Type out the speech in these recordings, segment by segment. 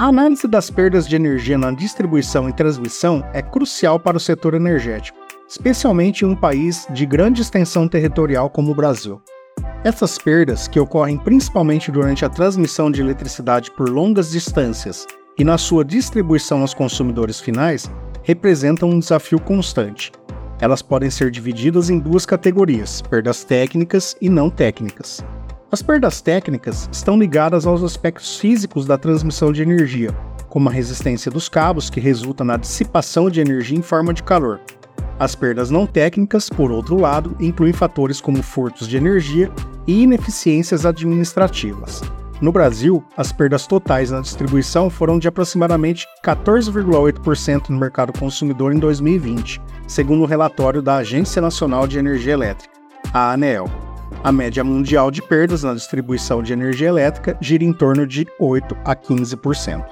A análise das perdas de energia na distribuição e transmissão é crucial para o setor energético, especialmente em um país de grande extensão territorial como o Brasil. Essas perdas, que ocorrem principalmente durante a transmissão de eletricidade por longas distâncias e na sua distribuição aos consumidores finais, representam um desafio constante. Elas podem ser divididas em duas categorias: perdas técnicas e não técnicas. As perdas técnicas estão ligadas aos aspectos físicos da transmissão de energia, como a resistência dos cabos, que resulta na dissipação de energia em forma de calor, as perdas não técnicas, por outro lado, incluem fatores como furtos de energia e ineficiências administrativas. No Brasil, as perdas totais na distribuição foram de aproximadamente 14,8% no mercado consumidor em 2020, segundo o relatório da Agência Nacional de Energia Elétrica, a ANEEL. A média mundial de perdas na distribuição de energia elétrica gira em torno de 8 a 15%.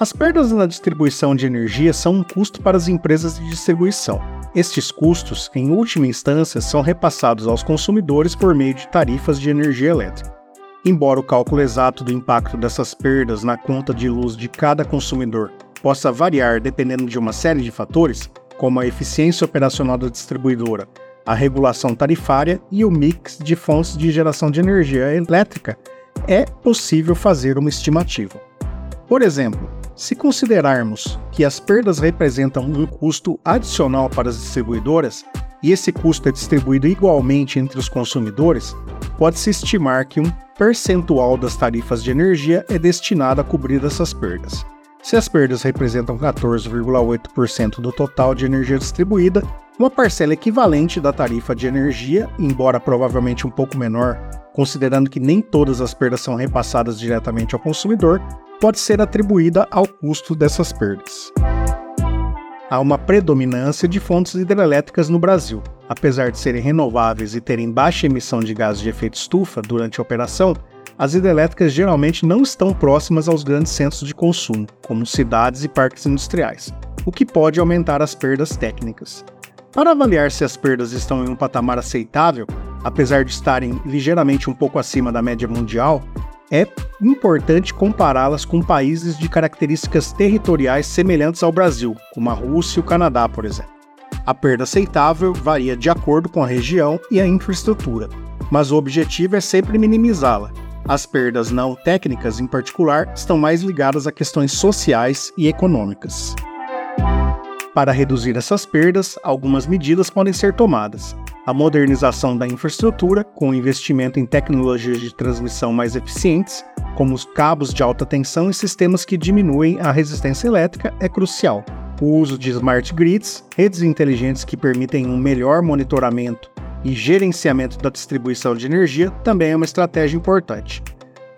As perdas na distribuição de energia são um custo para as empresas de distribuição. Estes custos, em última instância, são repassados aos consumidores por meio de tarifas de energia elétrica. Embora o cálculo exato do impacto dessas perdas na conta de luz de cada consumidor possa variar dependendo de uma série de fatores, como a eficiência operacional da distribuidora, a regulação tarifária e o mix de fontes de geração de energia elétrica, é possível fazer uma estimativa. Por exemplo, se considerarmos que as perdas representam um custo adicional para as distribuidoras e esse custo é distribuído igualmente entre os consumidores, pode-se estimar que um percentual das tarifas de energia é destinado a cobrir essas perdas. Se as perdas representam 14,8% do total de energia distribuída, uma parcela equivalente da tarifa de energia, embora provavelmente um pouco menor, considerando que nem todas as perdas são repassadas diretamente ao consumidor, pode ser atribuída ao custo dessas perdas. Há uma predominância de fontes hidrelétricas no Brasil. Apesar de serem renováveis e terem baixa emissão de gases de efeito estufa durante a operação, as hidrelétricas geralmente não estão próximas aos grandes centros de consumo, como cidades e parques industriais, o que pode aumentar as perdas técnicas. Para avaliar se as perdas estão em um patamar aceitável, apesar de estarem ligeiramente um pouco acima da média mundial, é importante compará-las com países de características territoriais semelhantes ao Brasil, como a Rússia e o Canadá, por exemplo. A perda aceitável varia de acordo com a região e a infraestrutura, mas o objetivo é sempre minimizá-la. As perdas não técnicas, em particular, estão mais ligadas a questões sociais e econômicas. Para reduzir essas perdas, algumas medidas podem ser tomadas a modernização da infraestrutura, com investimento em tecnologias de transmissão mais eficientes, como os cabos de alta tensão e sistemas que diminuem a resistência elétrica, é crucial. O uso de smart grids, redes inteligentes que permitem um melhor monitoramento e gerenciamento da distribuição de energia, também é uma estratégia importante.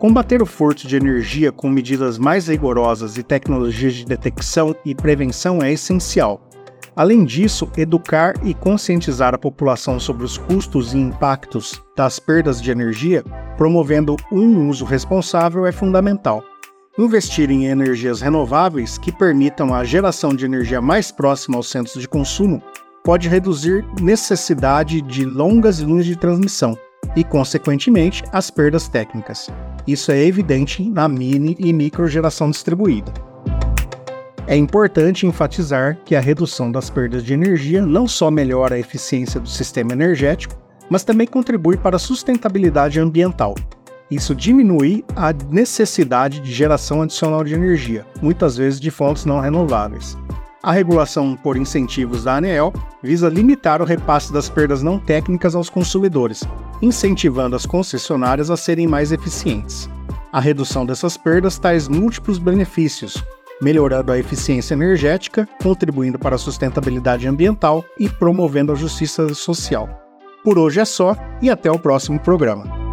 Combater o furto de energia com medidas mais rigorosas e tecnologias de detecção e prevenção é essencial, Além disso, educar e conscientizar a população sobre os custos e impactos das perdas de energia, promovendo um uso responsável, é fundamental. Investir em energias renováveis que permitam a geração de energia mais próxima aos centros de consumo pode reduzir necessidade de longas linhas de transmissão e, consequentemente, as perdas técnicas. Isso é evidente na mini e micro geração distribuída. É importante enfatizar que a redução das perdas de energia não só melhora a eficiência do sistema energético, mas também contribui para a sustentabilidade ambiental. Isso diminui a necessidade de geração adicional de energia, muitas vezes de fontes não renováveis. A regulação por incentivos da ANEEL visa limitar o repasse das perdas não técnicas aos consumidores, incentivando as concessionárias a serem mais eficientes. A redução dessas perdas traz múltiplos benefícios, melhorando a eficiência energética, contribuindo para a sustentabilidade ambiental e promovendo a justiça social. Por hoje é só e até o próximo programa.